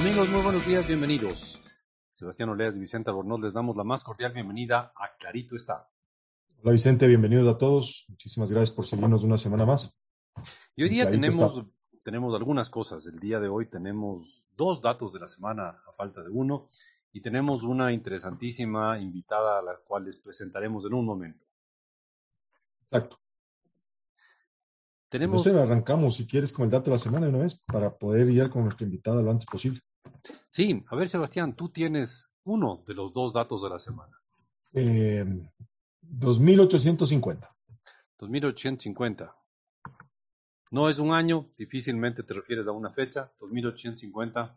Amigos, muy buenos días, bienvenidos. Sebastián Oleas y Vicente Albornoz les damos la más cordial bienvenida a Clarito está. Hola Vicente, bienvenidos a todos. Muchísimas gracias por seguirnos una semana más. Y hoy día tenemos, tenemos algunas cosas. El día de hoy tenemos dos datos de la semana a falta de uno y tenemos una interesantísima invitada a la cual les presentaremos en un momento. Exacto. Tenemos... Entonces arrancamos, si quieres, con el dato de la semana de una vez, para poder ir con nuestra invitada lo antes posible. Sí, a ver, Sebastián, tú tienes uno de los dos datos de la semana. Eh, 2850. 2850. No es un año, difícilmente te refieres a una fecha. 2850.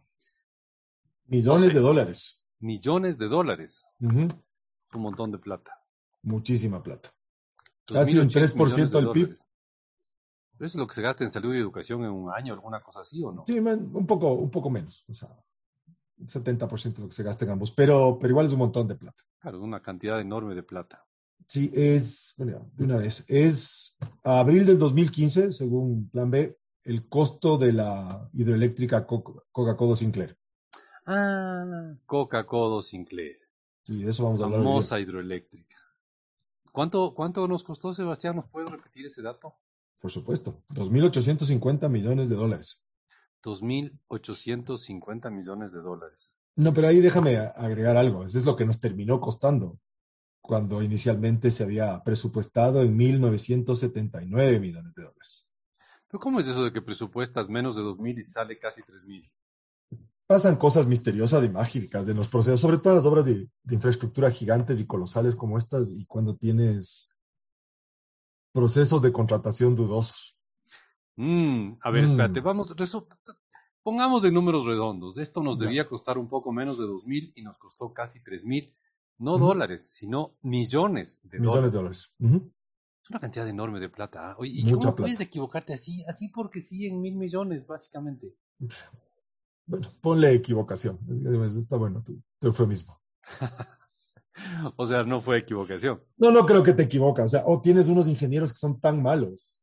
Millones de dólares. Millones de dólares. Un montón de plata. Muchísima plata. Casi un 3% del PIB. ¿Eso es lo que se gasta en salud y educación en un año, alguna cosa así o no? Sí, un poco, un poco menos. O sea, 70% de lo que se gasta en ambos. Pero, pero igual es un montón de plata. Claro, una cantidad enorme de plata. Sí, es, bueno, de una vez, es abril del 2015, según Plan B, el costo de la hidroeléctrica Coca-Cola Sinclair. Ah, Coca-Cola Sinclair. Y de eso vamos a hablar. Famosa hidroeléctrica. ¿Cuánto, ¿Cuánto nos costó, Sebastián? ¿Nos puede repetir ese dato? Por supuesto, 2.850 millones de dólares. 2.850 millones de dólares. No, pero ahí déjame agregar algo. Eso es lo que nos terminó costando cuando inicialmente se había presupuestado en 1.979 millones de dólares. ¿Pero cómo es eso de que presupuestas menos de 2.000 y sale casi 3.000? Pasan cosas misteriosas y mágicas en los procesos, sobre todo en las obras de, infraestructura gigantes y colosales como estas, y cuando tienes procesos de contratación dudosos. Mm, a ver, espérate, mm. vamos, pongamos de números redondos. Esto nos debía costar un poco menos de 2.000 y nos costó casi 3.000 no dólares, sino millones de millones dólares. de dólares. Es una cantidad enorme de plata. ¿ah? ¿Y cómo puedes equivocarte así? Así porque sí, en mil millones, básicamente. Bueno, ponle equivocación. Está bueno tu, tu eufemismo. o sea, no fue equivocación. No, no creo que te equivocas. O sea, o tienes unos ingenieros que son tan malos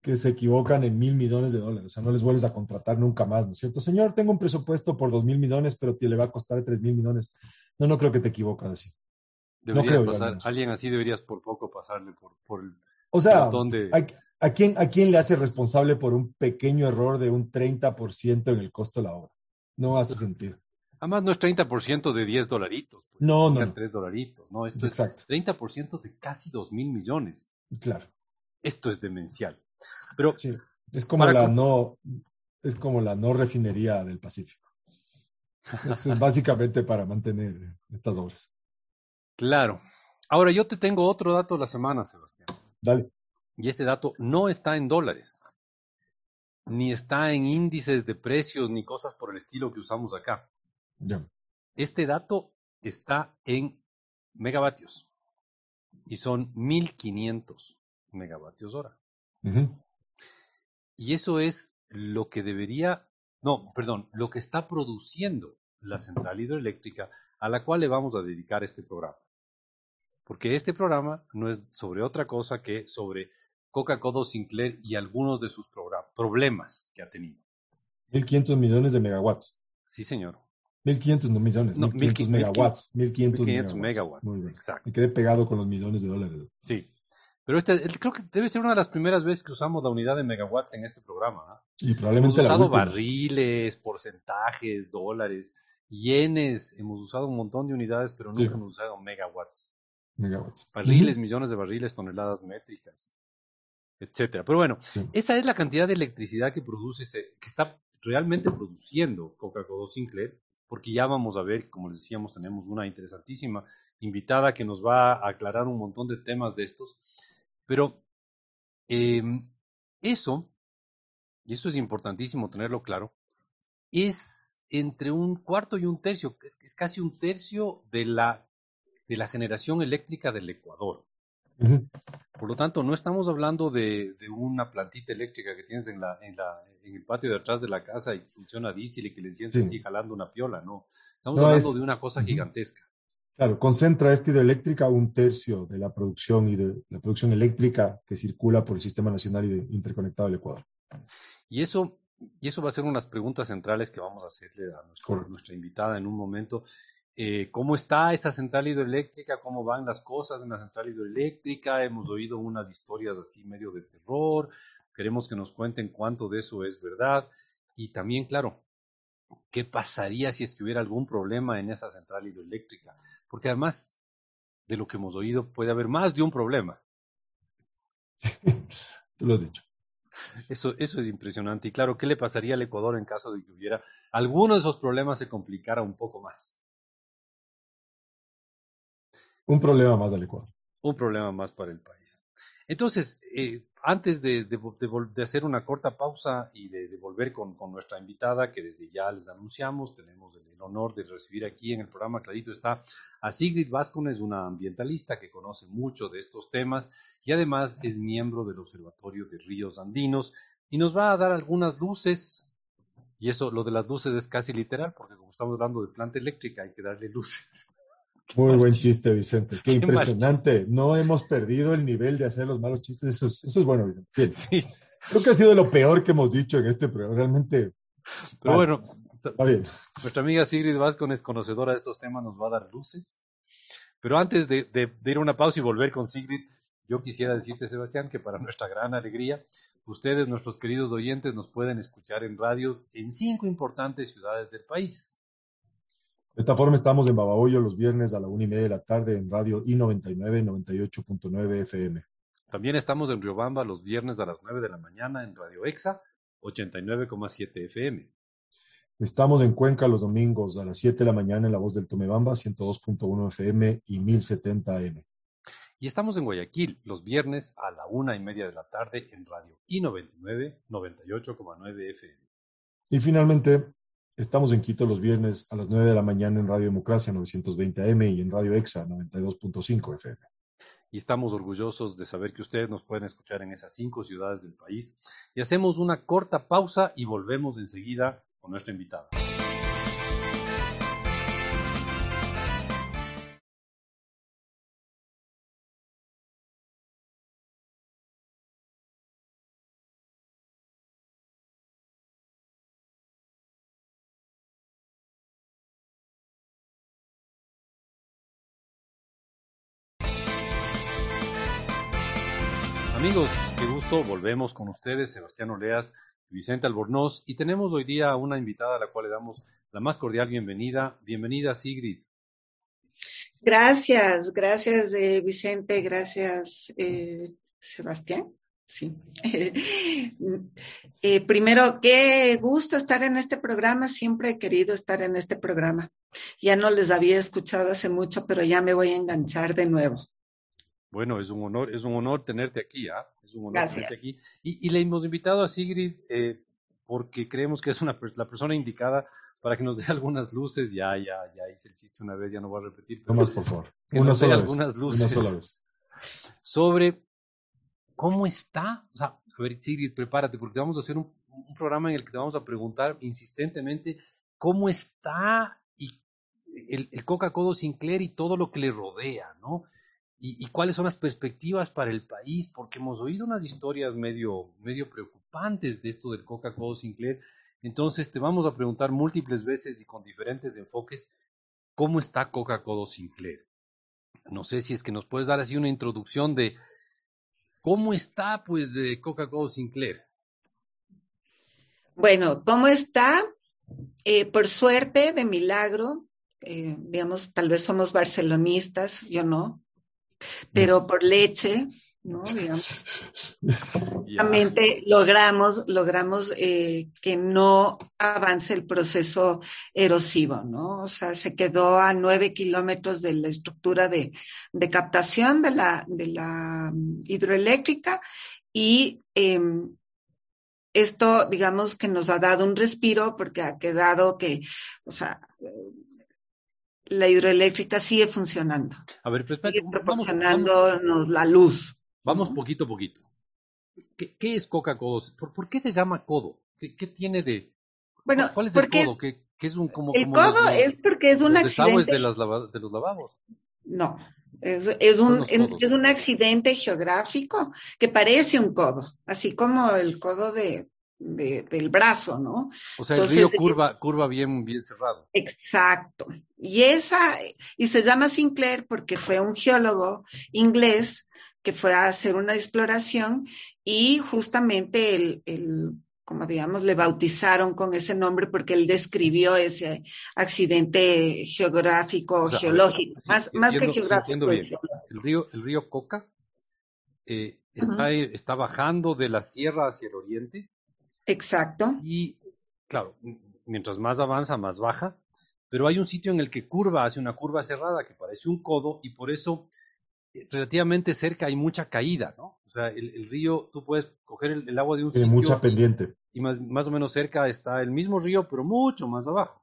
que se equivocan en mil millones de dólares. O sea, no les vuelves a contratar nunca más, ¿no es cierto? Señor, tengo un presupuesto por dos mil millones, pero te le va a costar tres mil millones. No, no creo que te equivocas así. no creo pasar, alguien así deberías por poco pasarle por, por el... O sea, ¿a, quién, ¿a quién le hace responsable por un pequeño error de un 30% en el costo de la obra? No hace sentido. Además, no es 30% de 10 dolaritos. Pues, no, no. 3 dolaritos. No, esto Exacto. es 30% de casi 2 mil millones. Claro. Esto es demencial. Pero sí, es como la no es como la no refinería del Pacífico. Es básicamente para mantener estas obras. Claro. Ahora yo te tengo otro dato de la semana, Sebastián. Dale. Y este dato no está en dólares, ni está en índices de precios, ni cosas por el estilo que usamos acá. Ya. Este dato está en megavatios y son 1500 megavatios hora. Y eso es lo que debería, no, perdón, lo que está produciendo la central hidroeléctrica a la cual le vamos a dedicar este programa. Porque este programa no es sobre otra cosa que sobre Coca-Cola Sinclair y algunos de sus problemas que ha tenido. 1.500 millones de megawatts. Sí, señor. 1.500 no millones, no, 1.500 megawatts. 1.500 megawatts. megawatts. Muy bien. Exacto. Me quedé pegado con los millones de dólares. Sí. Pero este, creo que debe ser una de las primeras veces que usamos la unidad de megawatts en este programa. ¿ah? Y probablemente hemos usado barriles, porcentajes, dólares, yenes, hemos usado un montón de unidades, pero nunca hemos usado megawatts. Megawatts. Barriles, millones de barriles, toneladas métricas, etcétera. Pero bueno, esa es la cantidad de electricidad que produce, que está realmente produciendo Coca-Cola Sinclair, porque ya vamos a ver, como les decíamos, tenemos una interesantísima invitada que nos va a aclarar un montón de temas de estos. Pero em, eso, y eso es importantísimo tenerlo claro, es entre un cuarto y un tercio, es, es casi un tercio de la, de la generación eléctrica del Ecuador. Por lo tanto, no estamos hablando de, de, una plantita eléctrica que tienes en, la, en, la, en el patio de atrás de la casa y funciona diésel y que le sientes así jalando una piola, no. Estamos hablando de una cosa gigantesca. Claro, concentra esta hidroeléctrica un tercio de la producción y de la producción eléctrica que circula por el Sistema Nacional Interconectado del Ecuador. Y eso y eso va a ser unas preguntas centrales que vamos a hacerle a nuestra invitada en un momento. Eh, ¿Cómo está esa central hidroeléctrica? ¿Cómo van las cosas en la central hidroeléctrica? Hemos oído unas historias así medio de terror. Queremos que nos cuenten cuánto de eso es verdad. Y también, claro, ¿qué pasaría si es que hubiera algún problema en esa central hidroeléctrica? Porque además de lo que hemos oído, puede haber más de un problema. Tú lo has dicho. Eso, eso es impresionante. Y claro, ¿qué le pasaría al Ecuador en caso de que hubiera alguno de esos problemas se complicara un poco más? Un problema más del Ecuador. Un problema más para el país. Entonces, eh, antes de, hacer una corta pausa y de, volver con, nuestra invitada, que desde ya les anunciamos, tenemos el, honor de recibir aquí en el programa, clarito está, a Sigrid es una ambientalista que conoce mucho de estos temas y además es miembro del Observatorio de Ríos Andinos y nos va a dar algunas luces, y eso, lo de las luces es casi literal, porque como estamos hablando de planta eléctrica, hay que darle luces. Muy buen chiste, Vicente. Qué, impresionante. No hemos perdido el nivel de hacer los malos chistes. Eso es, eso es bueno, Vicente. Creo que ha sido lo peor que hemos dicho en este programa. Realmente. Pero bueno, está bien. Nuestra amiga Sigrid es conocedora de estos temas, nos va a dar luces. Pero antes de, de, ir a una pausa y volver con Sigrid, yo quisiera decirte, Sebastián, que para nuestra gran alegría, ustedes, nuestros queridos oyentes, nos pueden escuchar en radios en cinco importantes ciudades del país. De esta forma estamos en Babahoyo los viernes a la una y media de la tarde en radio I99 98.9 FM. También estamos en Riobamba los viernes a las 9 de la mañana en Radio EXA 89,7 FM. Estamos en Cuenca los domingos a las 7 de la mañana en La Voz del Tomebamba 102.1 FM y 1070 AM. Y estamos en Guayaquil los viernes a la una y media de la tarde en Radio I99 98,9 FM. Y finalmente Estamos en Quito los viernes a las 9 de la mañana en Radio Democracia 920 AM y en Radio EXA 92.5 FM. Y estamos orgullosos de saber que ustedes nos pueden escuchar en esas cinco ciudades del país. Y hacemos una corta pausa y volvemos enseguida con nuestra invitada. Volvemos con ustedes, Sebastián Oleas Vicente Albornoz, y tenemos hoy día una invitada a la cual le damos la más cordial bienvenida. Bienvenida, Sigrid. Gracias, gracias eh, Vicente, gracias eh, Sebastián. Sí. Eh, primero, qué gusto estar en este programa. Siempre he querido estar en este programa. Ya no les había escuchado hace mucho, pero ya me voy a enganchar de nuevo. Bueno, es un honor, es un honor tenerte aquí, ¿ah? Es un honor tenerte aquí. Y, le hemos invitado a Sigrid eh, porque creemos que es una, la persona indicada para que nos dé algunas luces. Ya, ya, ya hice el chiste una vez, ya no voy a repetir. no más, por favor. una sola vez. algunas luces. Una sola vez. Sobre cómo está. O sea, a ver, Sigrid, prepárate, porque vamos a hacer un, un programa en el que te vamos a preguntar insistentemente cómo está y el, el Coca-Cola Sinclair y todo lo que le rodea, ¿no? Y, cuáles son las perspectivas para el país, porque hemos oído unas historias medio, medio preocupantes de esto del Coca-Cola Sinclair. Entonces te vamos a preguntar múltiples veces y con diferentes enfoques, ¿cómo está Coca-Cola Sinclair? No sé si es que nos puedes dar así una introducción de cómo está pues Coca-Cola Sinclair. Bueno, ¿cómo está? Eh, por suerte, de milagro, eh, digamos, tal vez somos barcelonistas, yo no, pero por leche, ¿no? Digamos, logramos, logramos eh, que no avance el proceso erosivo, ¿no? O sea, se quedó a nueve kilómetros de la estructura de, de captación de la, de la mm, hidroeléctrica y em, esto, digamos, que nos ha dado un respiro porque ha quedado que, o sea, la hidroeléctrica sigue funcionando. A ver, pues, sigue proporcionándonos la luz. Vamos poquito a poquito. ¿Qué, es Coca-Cola? ¿Por, qué se llama codo? ¿Qué, tiene de...? Bueno, ¿Cuál es el codo? ¿Qué, es un, como, el codo es porque es un accidente... de, de los lavabos? No, es, es, un, es un accidente geográfico que parece un codo, así como el codo de, del brazo, ¿no? O sea, el río curva, curva bien, bien cerrado. Exacto. Y esa, y se llama Sinclair porque fue un geólogo inglés que fue a hacer una exploración y justamente el, el como digamos, le bautizaron con ese nombre porque él describió ese accidente geográfico, geológico, más, más que geográfico. El río, el río Coca eh, está, está, bajando de la sierra hacia el oriente. Exacto. Y, claro, mientras más avanza, más baja, pero hay un sitio en el que curva, hace una curva cerrada que parece un codo y por eso eh, relativamente cerca hay mucha caída, ¿no? O sea, el, río, tú puedes coger el, agua de un Tiene mucha pendiente. Y más, más o menos cerca está el mismo río, pero mucho más abajo.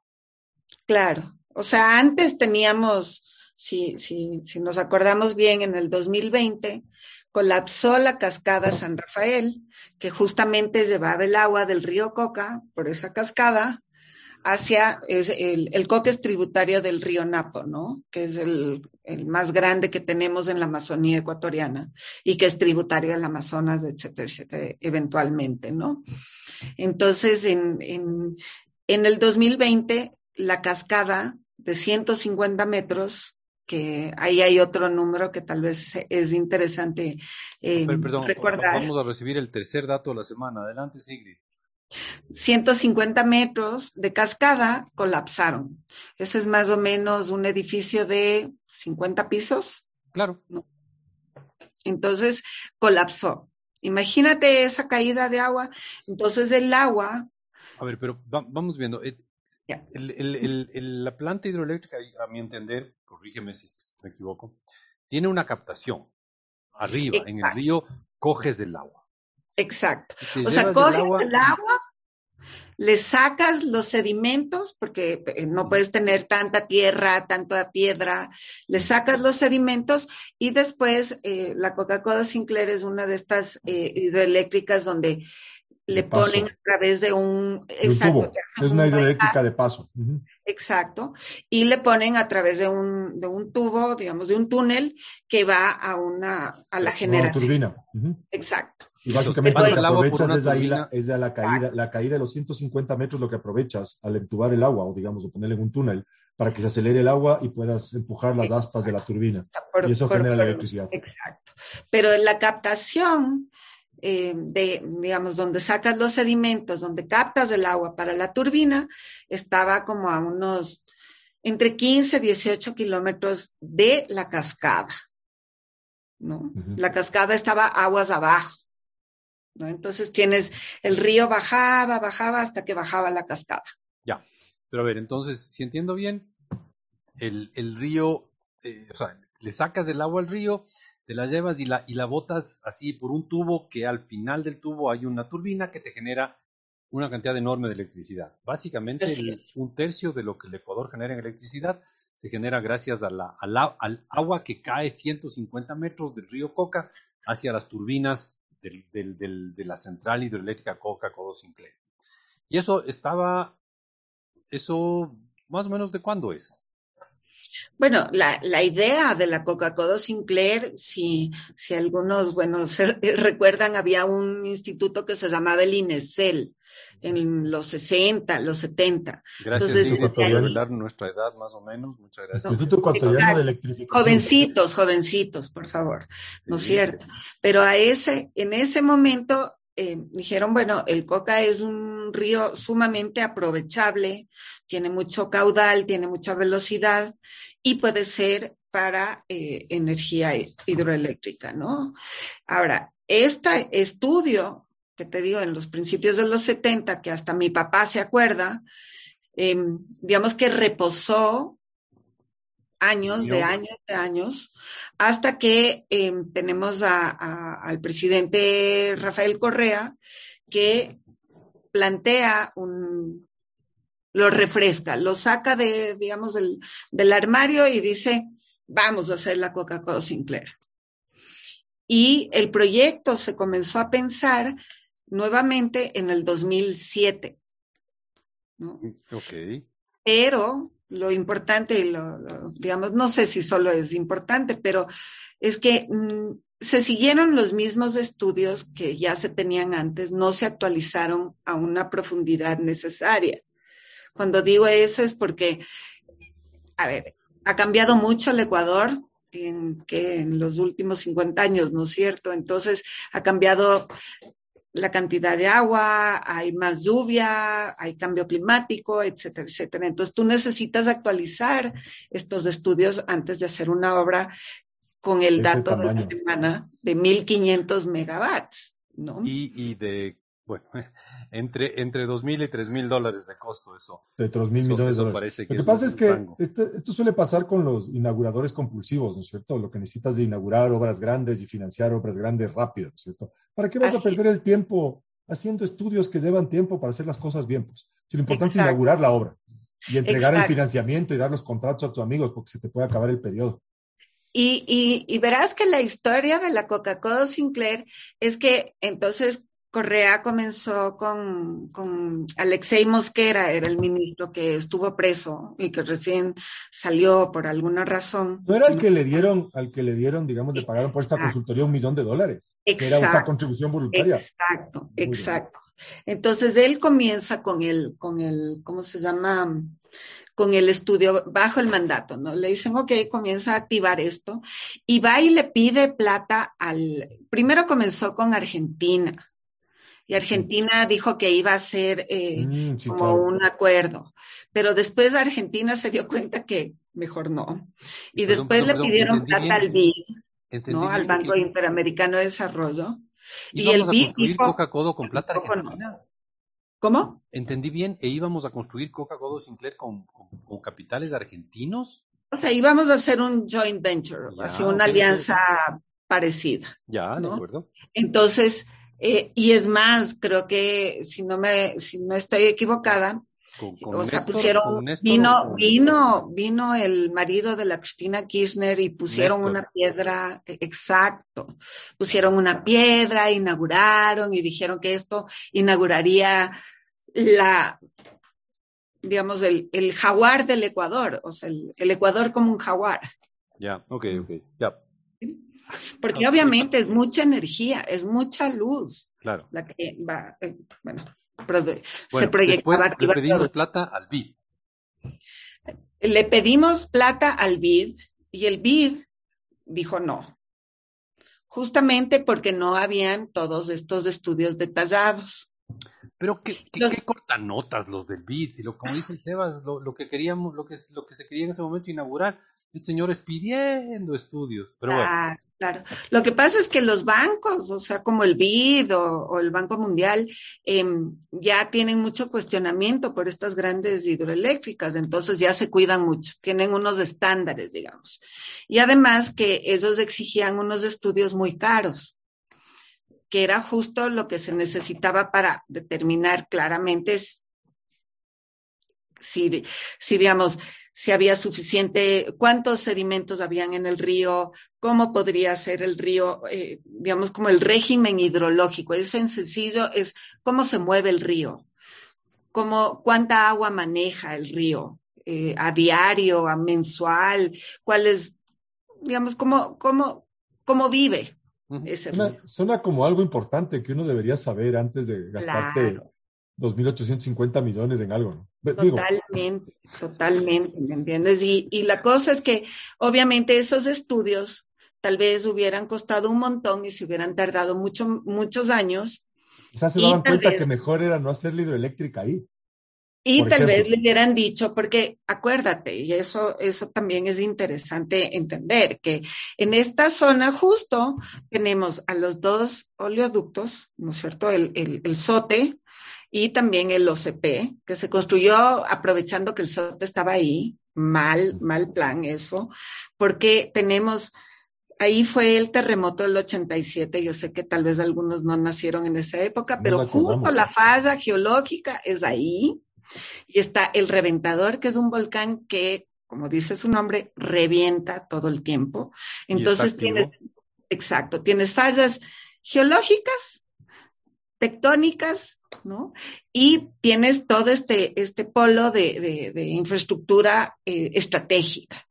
Claro. O sea, antes teníamos, si, si, si nos acordamos bien, en el 2020 colapsó la cascada San Rafael, que justamente llevaba el agua del río Coca por esa cascada hacia el, el Coca es tributario del río Napo, ¿no? Que es el, más grande que tenemos en la Amazonía ecuatoriana y que es tributario del Amazonas, etcétera, etcétera, eventualmente, ¿no? Entonces, en, en, en el 2020, la cascada de 150 metros que ahí hay otro número que tal vez es interesante eh, perdón, recordar. Vamos a recibir el tercer dato de la semana. Adelante, Sigrid. 150 metros de cascada colapsaron. Ese es más o menos un edificio de 50 pisos. Claro. Entonces colapsó. Imagínate esa caída de agua. Entonces el agua. A ver, pero vamos viendo. Eh, la planta hidroeléctrica, a mi entender, corrígeme si me equivoco, tiene una captación arriba, en el río, coges del agua. Exacto. O sea, coges el agua, le sacas los sedimentos, porque eh, no puedes tener tanta tierra, tanta piedra, le sacas los sedimentos y después eh, la Coca-Cola Sinclair es una de estas eh, hidroeléctricas donde le ponen a través de un, exacto, es una hidroeléctrica de paso. Exacto. Y le ponen a través de un, de un tubo, digamos, de un túnel que va a una, a la generación. Una turbina. Exacto. Y básicamente lo que aprovechas desde ahí la, es de la caída, la caída de los 150 metros, lo que aprovechas al entubar el agua, o digamos, o ponerle en un túnel, para que se acelere el agua y puedas empujar las aspas de la turbina. y eso genera la electricidad. Exacto. Pero la captación eh, de, digamos, donde sacas los sedimentos, donde captas el agua para la turbina, estaba como a unos entre 15 y 18 kilómetros de la cascada. ¿no? La cascada estaba aguas abajo. ¿no? Entonces tienes, el río bajaba, bajaba hasta que bajaba la cascada. Ya, pero a ver, entonces, si entiendo bien, el, el río, eh, o sea, le sacas el agua al río, te la llevas y la, y la botas así por un tubo que al final del tubo hay una turbina que te genera una cantidad enorme de electricidad. Básicamente un tercio de lo que el Ecuador genera en electricidad se genera gracias a la, al agua que cae 150 metros del río Coca hacia las turbinas del, del, de la central hidroeléctrica Coca Codo Sinclair. Y eso estaba, eso más o menos de cuándo es? Bueno, la, la, idea de la Coca-Cola Sinclair, si, si algunos, bueno, se, recuerdan, había un instituto que se llamaba el INESEL en los 60, los 70. Gracias, Entonces, por revelar nuestra edad más o menos. Muchas gracias. Instituto Ecuatoriano de Electrificación. Jovencitos, jovencitos, por favor. ¿No es cierto? Pero a ese, en ese momento eh, dijeron, bueno, el Coca es un río sumamente aprovechable, tiene mucho caudal, tiene mucha velocidad y puede ser para eh, energía hidroeléctrica, ¿no? Ahora, este estudio, que te digo, en los principios de los 70, que hasta mi papá se acuerda, em, digamos que reposó años, de años, de años, hasta que em, tenemos al presidente Rafael Correa que plantea un, lo refresca, lo saca de, digamos, del, del armario y dice, vamos a hacer la Coca-Cola Sinclair. Y el proyecto se comenzó a pensar nuevamente en el 2007. ¿no? Ok. Pero lo importante, lo, digamos, no sé si solo es importante, pero es que mm, se siguieron los mismos estudios que ya se tenían antes, no se actualizaron a una profundidad necesaria. Cuando digo eso es porque, a ver, ha cambiado mucho el Ecuador en, que en los últimos 50 años, ¿no es cierto? Entonces ha cambiado la cantidad de agua, hay más lluvia, hay cambio climático, etcétera, etcétera. Entonces tú necesitas actualizar estos estudios antes de hacer una obra con el dato de la semana de 1500 megawatts, ¿no? Y, y de bueno, entre, entre 2.000 y 3.000 dólares de costo eso. De 3.000 millones de dólares. Lo que, pasa es que esto, suele pasar con los inauguradores compulsivos, ¿no es cierto? Lo que necesitas de inaugurar obras grandes y financiar obras grandes rápido, ¿no es cierto? ¿Para qué vas a perder el tiempo haciendo estudios que llevan tiempo para hacer las cosas bien? Pues? Si lo importante es inaugurar la obra y entregar el financiamiento y dar los contratos a tus amigos porque se te puede acabar el periodo. Y, y, y verás que la historia de la Coca-Cola Sinclair es que entonces Correa comenzó con, con, Alexei Mosquera, era el ministro que estuvo preso y que recién salió por alguna razón. No era el que le dieron, al que le dieron, digamos, le pagaron por esta consultoría un millón de dólares. Exacto, era una contribución voluntaria. Exacto, exacto. Entonces él comienza con el, con el, ¿cómo se llama? Con el estudio bajo el mandato, ¿no? Le dicen, ok, comienza a activar esto y va y le pide plata al, primero comenzó con Argentina, y Argentina dijo que iba a ser eh, mm, como un acuerdo, pero después Argentina se dio cuenta que mejor no. Y después le pidieron plata al BID, ¿no? al Banco Interamericano de Desarrollo. Y el BID dijo, Coca-Cola con plata argentina. ¿Cómo? Entendí bien, e íbamos a construir Coca-Cola Sinclair con, con, capitales argentinos. O sea, íbamos a hacer un joint venture, así una alianza parecida. Ya, de acuerdo. Entonces, eh, y es más, creo que si no me, si no estoy equivocada, o sea, pusieron, vino, vino, vino el marido de la Cristina Kirchner y pusieron una piedra, e, exacto, pusieron una piedra, inauguraron y dijeron que esto inauguraría la, digamos, el, el jaguar del Ecuador, o sea, el, el Ecuador como un jaguar. Ya, ok, ok, ya. Porque obviamente es mucha energía, es mucha luz. Claro. La que va, eh, bueno, se proyectaba. le pedimos plata al BID. Le pedimos plata al BID y el BID dijo no. Justamente porque no habían todos estos estudios detallados. Pero qué, qué, cortan notas los del BID, si lo, como dice el Sebas, lo, lo, que queríamos, lo que, lo que se quería en ese momento inaugurar, el señor es pidiendo estudios. Pero bueno. Claro. Lo que pasa es que los bancos, o sea, como el BID o, el Banco Mundial, em, ya tienen mucho cuestionamiento por estas grandes hidroeléctricas, entonces ya se cuidan mucho, tienen unos estándares, digamos. Y además que ellos exigían unos estudios muy caros, que era justo lo que se necesitaba para determinar claramente si, si digamos, si había suficiente, cuántos sedimentos habían en el río, cómo podría ser el río, eh, digamos, como el régimen hidrológico. Eso en sencillo es cómo se mueve el río, cómo, cuánta agua maneja el río eh, a diario, a mensual, cuál es, digamos, cómo, cómo, cómo vive. Ese suena, suena, como algo importante que uno debería saber antes de gastarte 2.850 millones en algo, ¿no? Totalmente, totalmente, ¿me entiendes? Y, y la cosa es que obviamente esos estudios tal vez hubieran costado un montón y se hubieran tardado mucho, muchos años. Quizás se daban cuenta que mejor era no hacer la hidroeléctrica ahí. Y tal vez le hubieran dicho, porque acuérdate, y eso, eso también es interesante entender, que en esta zona justo tenemos a los dos oleoductos, ¿no es cierto? El, el, el SOTE, y también el OCP, que se construyó aprovechando que el SOT estaba ahí. Mal, mal plan eso, porque tenemos, ahí fue el terremoto del 87, yo sé que tal vez algunos no nacieron en esa época, pero justo la falla geológica es ahí. Y está el reventador, que es un volcán que, como dice su nombre, revienta todo el tiempo. Entonces tienes, exacto, tienes fallas geológicas, tectónicas, ¿no? Y tienes todo este, este polo de, infraestructura eh, estratégica.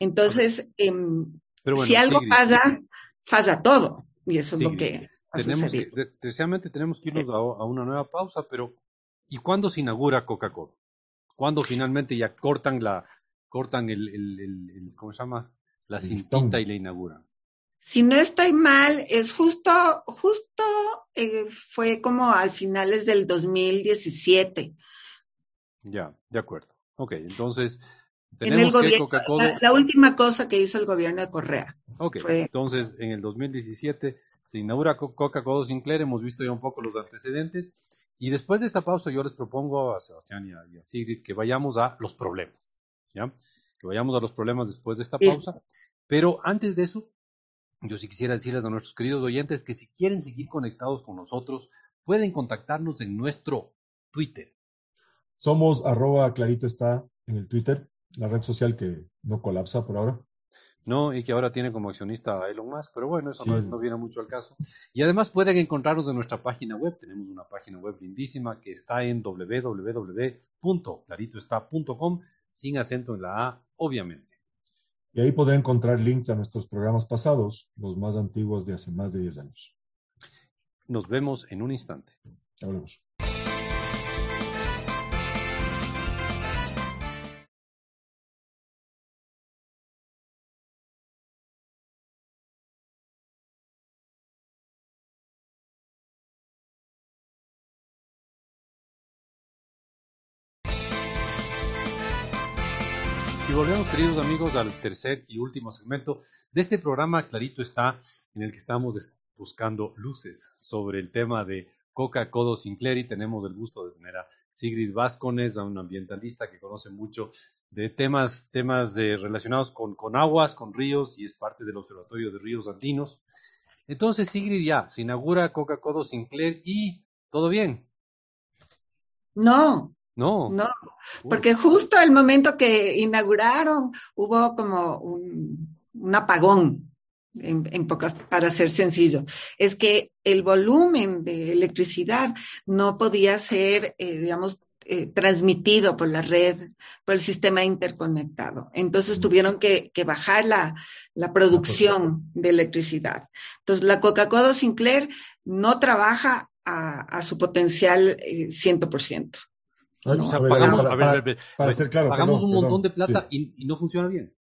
Entonces, em, si algo pasa, falla todo. Y eso es lo que ha tenemos que, Deseadamente tenemos que irnos a, una nueva pausa, pero ¿y cuándo se inaugura Coca-Cola? ¿Cuándo finalmente ya cortan la, cortan el, el, el, ¿cómo se llama? La cintita y la inauguran. Si no estoy mal, es justo, justo eh, fue como al finales del 2017. Ya, de acuerdo. Ok, entonces tenemos que Coca-Cola. La, última cosa que hizo el gobierno de Correa. Ok, entonces en el 2017 se inaugura Coca-Cola Sinclair, hemos visto ya un poco los antecedentes. Y después de esta pausa, yo les propongo a Sebastián y a, Sigrid que vayamos a los problemas. ¿Ya? Que vayamos a los problemas después de esta pausa. Pero antes de eso, yo sí quisiera decirles a nuestros queridos oyentes que si quieren seguir conectados con nosotros, pueden contactarnos en nuestro Twitter. Somos arroba clarito está en el Twitter, la red social que no colapsa por ahora. No, y que ahora tiene como accionista a Elon Musk, pero bueno, eso no, viene mucho al caso. Y además pueden encontrarnos en nuestra página web, tenemos una página web lindísima que está en www.claritoestá.com, sin acento en la A, obviamente. Y ahí podrán encontrar links a nuestros programas pasados, los más antiguos de hace más de 10 años. Nos vemos en un instante. Hablemos. Volvemos, queridos amigos, al tercer y último segmento de este programa. Clarito está en el que estamos buscando luces sobre el tema de Coca-Cola Sinclair y tenemos el gusto de tener a Sigrid Vascones, a un ambientalista que conoce mucho de temas, temas de, relacionados con, con aguas, con ríos y es parte del Observatorio de Ríos Andinos. Entonces, Sigrid, ya, se inaugura Coca-Cola Sinclair y todo bien. No, no. No, porque justo el momento que inauguraron hubo como un, apagón, en, pocas, para ser sencillo. Es que el volumen de electricidad no podía ser, eh, digamos, eh, transmitido por la red, por el sistema interconectado. Entonces tuvieron que, bajar la, producción de electricidad. Entonces la Coca-Cola Sinclair no trabaja a, su potencial 100%. Eh, para, ser claro, pagamos un montón de plata y, no funciona bien.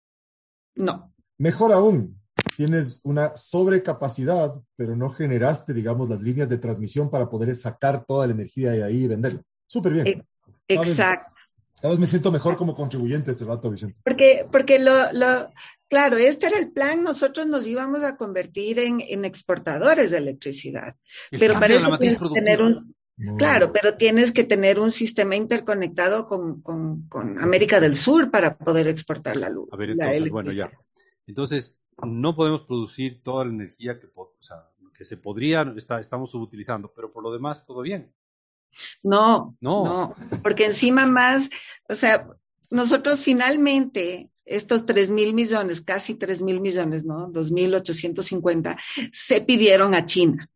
No. Mejor aún, tienes una sobrecapacidad, pero no generaste, digamos, las líneas de transmisión para poder sacar toda la energía de ahí y venderla. Súper bien. Eh, exacto. cada vez me siento mejor como contribuyente este rato, Vicente. Porque, porque lo, lo, claro, este era el plan, nosotros nos íbamos a convertir en, en exportadores de electricidad. pero para eso tener un, Claro, pero tienes que tener un sistema interconectado con, América del Sur para poder exportar la luz. A ver, entonces, bueno, ya. Entonces, no podemos producir toda la energía que, que se podría, está, estamos subutilizando, pero por lo demás, todo bien. No, no, no, porque encima más, o sea, nosotros finalmente estos tres mil millones, casi tres mil millones, ¿no? Dos mil ochocientos cincuenta, se pidieron a China.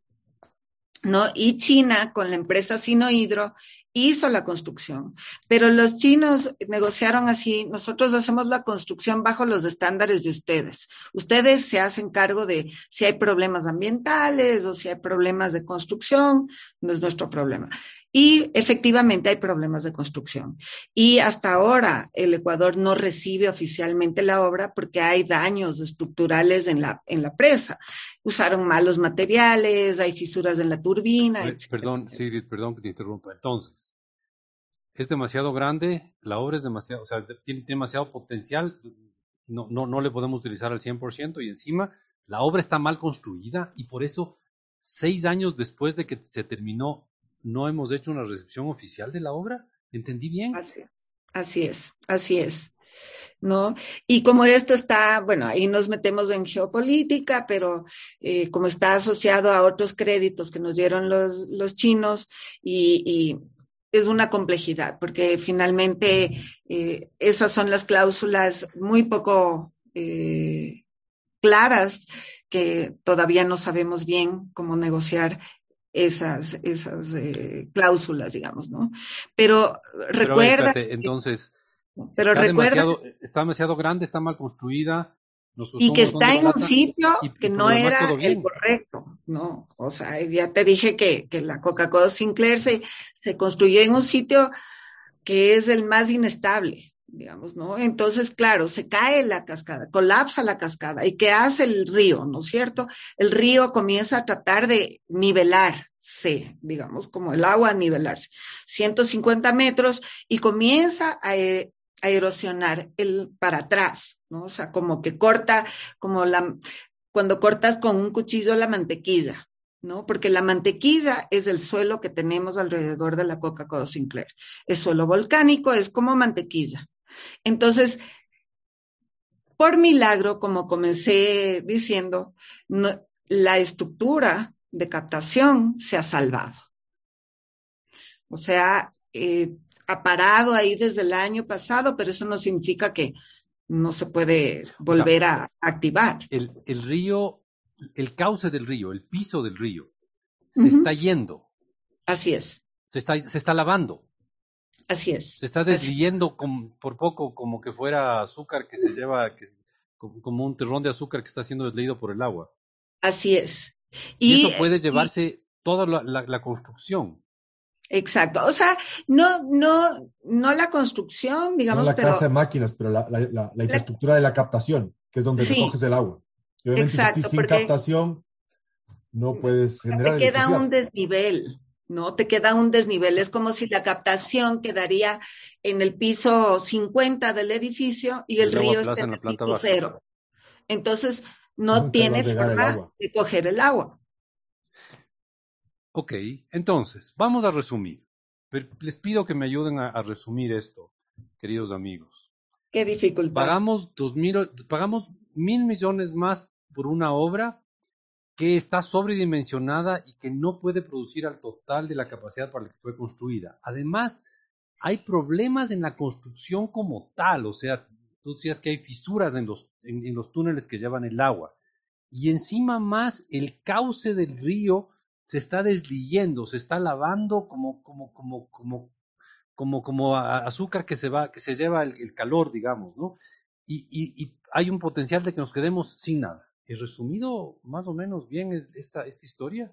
¿No? Y China, con la empresa Sinohidro, hizo la construcción. Pero los chinos negociaron así, nosotros hacemos la construcción bajo los estándares de ustedes. Ustedes se hacen cargo de si hay problemas ambientales o si hay problemas de construcción, no es nuestro problema. Y efectivamente hay problemas de construcción. Y hasta ahora el Ecuador no recibe oficialmente la obra porque hay daños estructurales en la, en la presa. Usaron malos materiales, hay fisuras en la turbina. perdón, Sigrid, perdón que te interrumpa. Entonces, es demasiado grande, la obra es demasiado, o sea, tiene, demasiado potencial, no, no, no le podemos utilizar al 100% y encima la obra está mal construida y por eso seis años después de que se terminó no hemos hecho una recepción oficial de la obra. ¿Entendí bien? Así es, así es, ¿No? Y como esto está, bueno, ahí nos metemos en geopolítica, pero eh, como está asociado a otros créditos que nos dieron los, los chinos y, es una complejidad, porque finalmente eh, esas son las cláusulas muy poco eh, claras que todavía no sabemos bien cómo negociar esas, esas eh, cláusulas, digamos, ¿no? Pero recuerda... entonces, pero está, recuerda, demasiado, está demasiado grande, está mal construida, y que está en un sitio que no era el correcto, ¿no? O sea, ya te dije que, que la Coca-Cola Sinclair se, se construyó en un sitio que es el más inestable, digamos, ¿no? Entonces, claro, se cae la cascada, colapsa la cascada. ¿Y qué hace el río, no es cierto? El río comienza a tratar de nivelarse, digamos, como el agua a nivelarse, 150 metros, y comienza a, eh, a erosionar el para atrás, ¿no? O sea, como que corta, como la, cuando cortas con un cuchillo la mantequilla, ¿no? Porque la mantequilla es el suelo que tenemos alrededor de la Coca-Cola Sinclair. Es suelo volcánico, es como mantequilla. Entonces, por milagro, como comencé diciendo, la estructura de captación se ha salvado. O sea, eh, ha parado ahí desde el año pasado, pero eso no significa que no se puede volver a activar. El, río, el cauce del río, el piso del río, se está yendo. Así es. Se está, se está lavando. Así es. Se está desliyendo por poco como que fuera azúcar que se lleva, que, como un terrón de azúcar que está siendo desleído por el agua. Así es. Y, eso puede llevarse toda la, construcción. Exacto. O sea, no, no, no la construcción, digamos. No la casa de máquinas, pero la, la, infraestructura de la captación, que es donde recoges el agua. Y obviamente si sin captación no puedes generar. Te queda un desnivel. ¿No? Te queda un desnivel. Es como si la captación quedaría en el piso 50 del edificio y el, río está en el piso cero. Entonces, no tienes forma de coger el agua. Ok, entonces, vamos a resumir. les pido que me ayuden a, resumir esto, queridos amigos. Qué dificultad. Pagamos dos mil, pagamos mil millones más por una obra que está sobredimensionada y que no puede producir al total de la capacidad para la que fue construida. Además, hay problemas en la construcción como tal, o sea, tú decías que hay fisuras en los, en, los túneles que llevan el agua. Y encima más, el cauce del río se está desliyendo, se está lavando como, como, como, como, como, como azúcar que se va, que se lleva el, calor, digamos, ¿no? Y, hay un potencial de que nos quedemos sin nada. ¿He resumido más o menos bien esta, esta historia?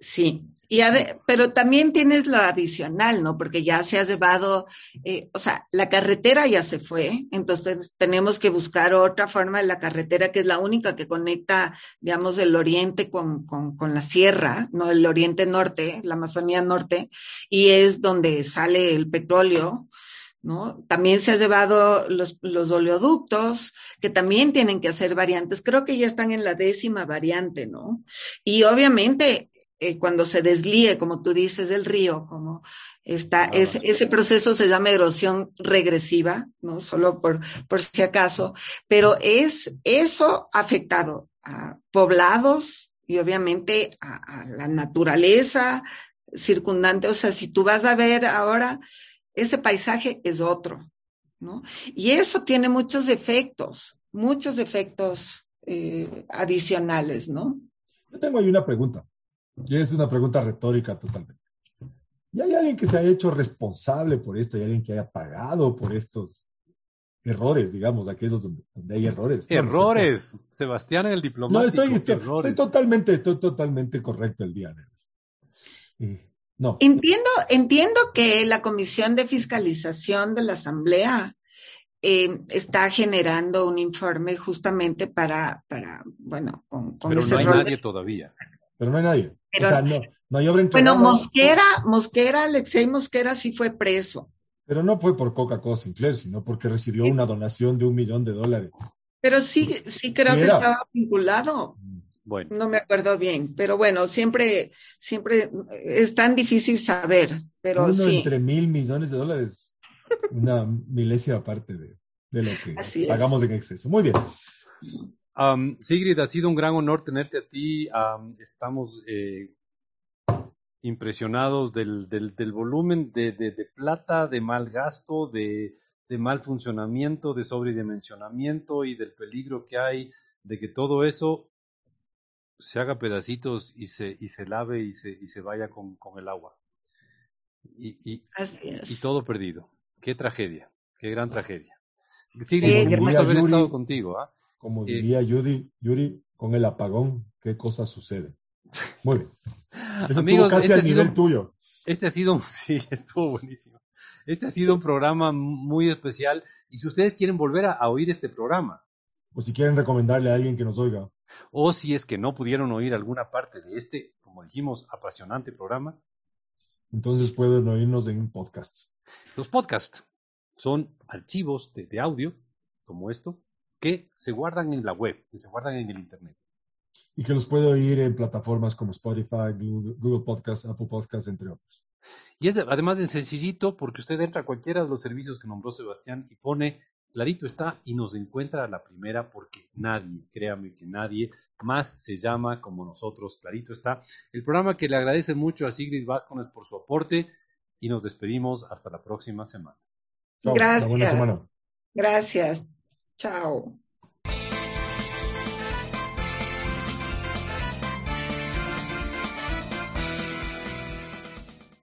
Sí, y pero también tienes lo adicional, ¿no? Porque ya se ha llevado, eh, o sea, la carretera ya se fue, entonces tenemos que buscar otra forma de la carretera que es la única que conecta, digamos, el oriente con, con, con la sierra, ¿no? El oriente norte, la Amazonía norte, y es donde sale el petróleo, ¿no? También se ha llevado los, los, oleoductos, que también tienen que hacer variantes. Creo que ya están en la décima variante, ¿no? Y obviamente, eh, cuando se deslíe, como tú dices, el río, como está, ese, ese proceso se llama erosión regresiva, ¿no? Solo por, por si acaso, pero es, eso ha afectado a poblados y obviamente a, a la naturaleza circundante. O sea, si tú vas a ver ahora, ese paisaje es otro, ¿no? Y eso tiene muchos efectos, muchos efectos eh, adicionales, ¿no? Yo tengo ahí una pregunta, y es una pregunta retórica totalmente. ¿Y hay alguien que se haya hecho responsable por esto? ¿Hay alguien que haya pagado por estos errores, digamos, aquellos donde, donde hay errores? Errores, Sebastián en el diplomático. No, estoy, estoy, totalmente, estoy totalmente correcto el día de hoy. Eh, no. Entiendo, entiendo que la Comisión de Fiscalización de la Asamblea eh, está generando un informe justamente para, para bueno, con, con Pero no hay nadie todavía. Pero no hay nadie. o sea, no, no hay obra Bueno, Mosquera, Mosquera, Alexei Mosquera sí fue preso. Pero no fue por Coca-Cola Sinclair, sino porque recibió una donación de un millón de dólares. Pero sí, sí creo que estaba vinculado. Mm. Bueno. No me acuerdo bien, pero bueno, siempre, siempre es tan difícil saber, pero Uno entre mil millones de dólares, una milésima parte de, de lo que pagamos en exceso. Muy bien. Sigrid, ha sido un gran honor tenerte a ti. estamos eh, impresionados del, del, del volumen de, de, de, plata, de mal gasto, de, de mal funcionamiento, de sobredimensionamiento y del peligro que hay de que todo eso se haga pedacitos y se, y se lave y se, y se vaya con, con el agua. Y, y, y, todo perdido. Qué tragedia, qué gran tragedia. Sí, un gusto haber estado contigo. ¿ah? Como diría Yuri, Yuri, con el apagón, ¿qué cosa sucede? Muy bien. Eso Amigos, estuvo casi este nivel tuyo. Este ha sido, sí, estuvo buenísimo. Este ha sido un programa muy especial. Y si ustedes quieren volver a, oír este programa. O si quieren recomendarle a alguien que nos oiga. O si es que no pudieron oír alguna parte de este, como dijimos, apasionante programa. Entonces pueden oírnos en un podcast. Los podcasts son archivos de, audio, como esto, que se guardan en la web, que se guardan en el Internet. Y que los puede oír en plataformas como Spotify, Google, Google Podcast, Apple Podcast, entre otros. Y es además de sencillito porque usted entra a cualquiera de los servicios que nombró Sebastián y pone clarito está y nos encuentra a la primera porque nadie, créame que nadie más se llama como nosotros, clarito está. El programa que le agradece mucho a Sigrid Vázquez por su aporte y nos despedimos hasta la próxima semana. Gracias. Gracias. Chao.